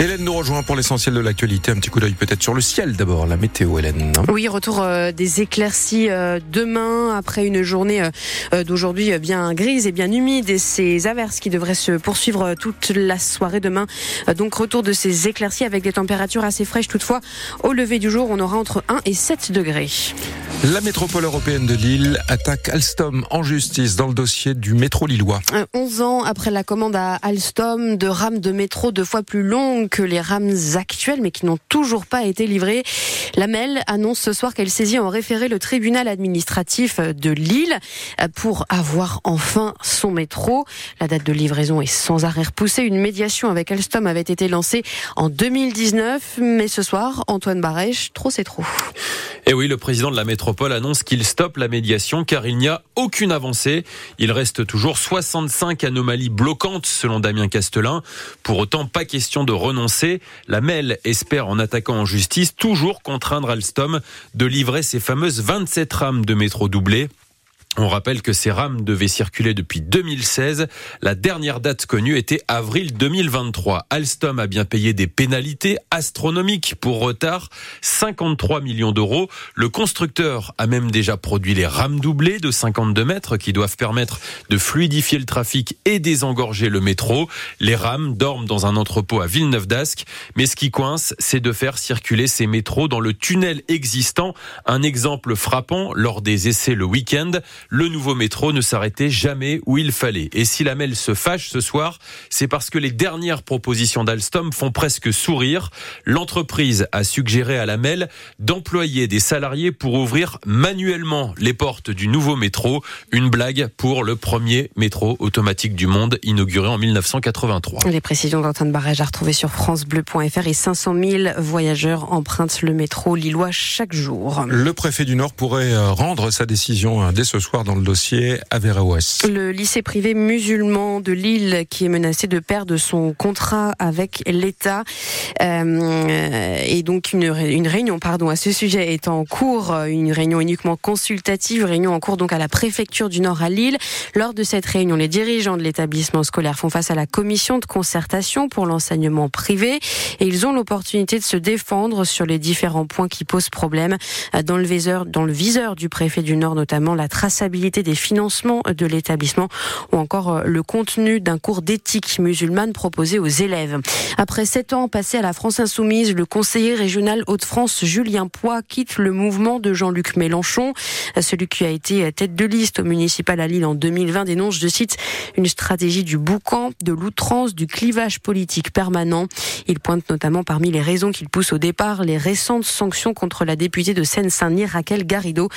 Hélène nous rejoint pour l'essentiel de l'actualité. Un petit coup d'œil peut-être sur le ciel d'abord, la météo Hélène. Oui, retour euh, des éclaircies euh, demain après une journée euh, d'aujourd'hui bien grise et bien humide et ces averses qui devraient se poursuivre toute la soirée demain. donc retour de ces éclaircies avec des températures assez fraîches toutefois. Au lever du jour, on aura entre 1 et 7 degrés. La métropole européenne de Lille attaque Alstom en justice dans le dossier du métro lillois. 11 ans après la commande à Alstom de rames de métro deux fois plus longues que les rames actuelles, mais qui n'ont toujours pas été livrées. La MEL annonce ce soir qu'elle saisit en référé le tribunal administratif de Lille pour avoir enfin son métro. La date de livraison est sans arrêt repoussée. Une médiation avec Alstom avait été lancée en 2019, mais ce soir, Antoine Barèche, trop c'est trop. Et oui, le président de la métropole annonce qu'il stoppe la médiation car il n'y a aucune avancée. Il reste toujours 65 anomalies bloquantes selon Damien Castelin. Pour autant, pas question de renoncer. La MEL espère en attaquant en justice toujours contraindre Alstom de livrer ses fameuses 27 rames de métro doublées. On rappelle que ces rames devaient circuler depuis 2016. La dernière date connue était avril 2023. Alstom a bien payé des pénalités astronomiques pour retard, 53 millions d'euros. Le constructeur a même déjà produit les rames doublées de 52 mètres qui doivent permettre de fluidifier le trafic et désengorger le métro. Les rames dorment dans un entrepôt à Villeneuve d'Ascq. Mais ce qui coince, c'est de faire circuler ces métros dans le tunnel existant. Un exemple frappant lors des essais le week-end le nouveau métro ne s'arrêtait jamais où il fallait. Et si la MEL se fâche ce soir, c'est parce que les dernières propositions d'Alstom font presque sourire. L'entreprise a suggéré à la MEL d'employer des salariés pour ouvrir manuellement les portes du nouveau métro. Une blague pour le premier métro automatique du monde inauguré en 1983. Les précisions d'Antoine Barrage à retrouver sur francebleu.fr et 500 000 voyageurs empruntent le métro lillois chaque jour. Le préfet du Nord pourrait euh, rendre sa décision euh, dès ce soir dans le dossier Averroès. Le lycée privé musulman de Lille qui est menacé de perdre son contrat avec l'État euh, donc une, réunion pardon à ce sujet est en cours, une réunion uniquement consultative, réunion en cours donc à la préfecture du Nord à Lille. Lors de cette réunion, les dirigeants de l'établissement scolaire font face à la commission de concertation pour l'enseignement privé et ils ont l'opportunité de se défendre sur les différents points qui posent problème dans le viseur, dans le viseur du préfet du Nord notamment la des financements de l'établissement ou encore euh, le contenu d'un cours d'éthique musulmane proposé aux élèves. Après sept ans passés à la France Insoumise, le conseiller régional Hauts-de-France Julien Poix quitte le mouvement de Jean-Luc Mélenchon. Celui qui a été tête de liste au municipal à Lille en 2020 dénonce, je cite, une stratégie du boucan, de l'outrance, du clivage politique permanent. Il pointe notamment parmi les raisons qu'il pousse au départ les récentes sanctions contre la députée de Seine-Saint-Denis, Raquel Garrido,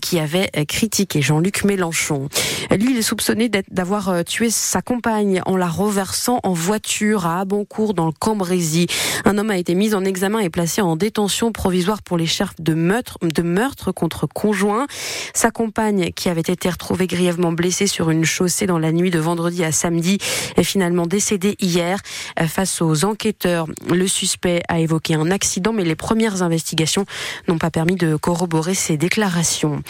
qui avait critiqué Jean Jean-Luc Mélenchon. Lui, est soupçonné d'avoir euh, tué sa compagne en la reversant en voiture à Abancourt dans le Cambrésis. Un homme a été mis en examen et placé en détention provisoire pour les chefs de meurtre, de meurtre contre conjoint. Sa compagne, qui avait été retrouvée grièvement blessée sur une chaussée dans la nuit de vendredi à samedi, est finalement décédée hier. Euh, face aux enquêteurs, le suspect a évoqué un accident, mais les premières investigations n'ont pas permis de corroborer ses déclarations.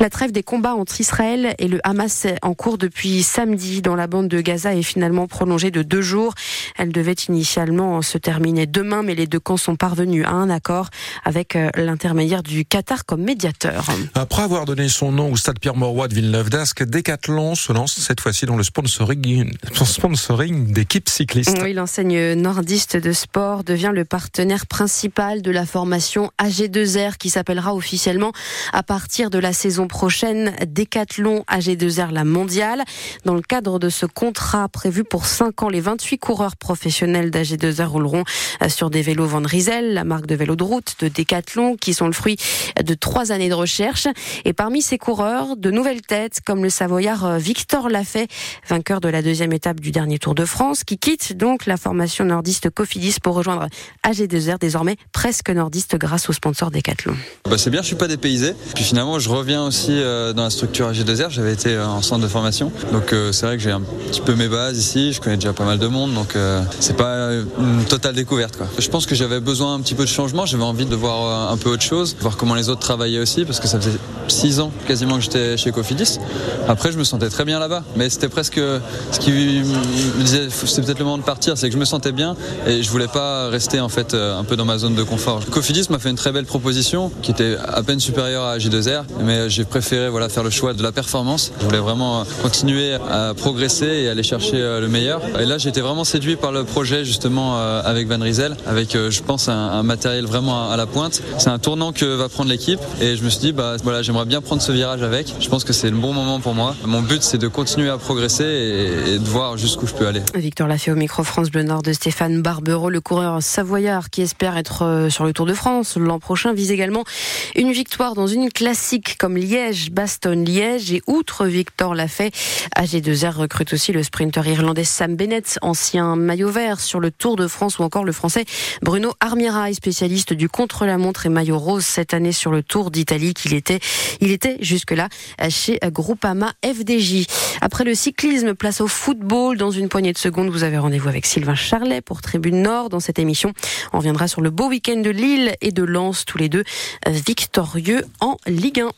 La trêve des combats entre Israël et le Hamas en cours depuis samedi dans la bande de Gaza est finalement prolongée de deux jours. Elle devait initialement se terminer demain, mais les deux camps sont parvenus à un accord avec euh, l'intermédiaire du Qatar comme médiateur. Après avoir donné son nom au stade Pierre-Mauroy de Villeneuve d'Ascq, Decathlon se lance cette fois-ci dans le sponsoring, sponsoring d'équipes cyclistes. Oui, l'enseigne nordiste de sport devient le partenaire principal de la formation AG2R qui s'appellera officiellement à partir de la saison prochaine Décathlon AG2R la mondiale. Dans le cadre de ce contrat prévu pour 5 ans, les 28 coureurs professionnels d'AG2R rouleront euh, sur des vélos Van Rysel, la marque de vélo de route de Décathlon, qui sont le fruit de trois années de recherche. Et parmi ces coureurs, de nouvelles têtes, comme le Savoyard euh, Victor Lafay, vainqueur de la deuxième étape du dernier Tour de France, qui quitte donc la formation nordiste Cofidis pour rejoindre AG2R, désormais presque nordiste grâce au sponsor Decathlon. Bah c'est bien, je suis pas dépaysé. Puis finalement, je reviens aussi euh, dans la structure AG2R. J'avais été euh, en centre de formation, donc c'est vrai que j'ai un petit peu mes bases ici. Je connais déjà pas mal de monde, donc c'est pas une totale découverte. Quoi. Je pense que j'avais besoin un petit peu de changement. J'avais envie de voir un peu autre chose, voir comment les autres travaillaient aussi, parce que ça faisait six ans quasiment que j'étais chez Cofidis. Après, je me sentais très bien là-bas, mais c'était presque ce qui me disait c'est peut-être le moment de partir, c'est que je me sentais bien et je voulais pas rester en fait un peu dans ma zone de confort. Cofidis m'a fait une très belle proposition qui était à peine supérieure à J2R, mais j'ai préféré voilà faire le choix de la performance. Je voulais vraiment continuer à progresser et aller chercher euh, le meilleur. Et là, j'étais vraiment séduit par le projet justement euh, avec Van Riesel, avec euh, je pense un, matériel vraiment à la pointe. C'est un tournant que va prendre l'équipe et je me suis dit bah voilà j'aimerais bien prendre ce virage avec. Je pense que c'est le bon moment pour moi. Mon but c'est de continuer à progresser et, de voir jusqu'où je peux aller. Victor Lafay au micro France Bleu Nord de Stéphane Barbero, le coureur savoyard qui espère être euh, sur le Tour de France l'an prochain, vise également une victoire dans une classique comme Liège, Bastogne-Liège et outre Victor Lafay, AG2R recrute aussi le sprinter irlandais Sam Bennett, ancien maillot vert sur le Tour de France ou encore le français Bruno Armirail, spécialiste du contre-la-montre et maillot rose cette année sur le Tour d'Italie qu'il était, il était jusque-là chez Groupama FDJ. Après le cyclisme, place au football. Dans une poignée de secondes, vous avez rendez-vous avec Sylvain Charlet pour Tribune Nord. Dans cette émission, on reviendra sur le beau week-end de Lille et de Lens, tous les deux victorieux en Ligue 1.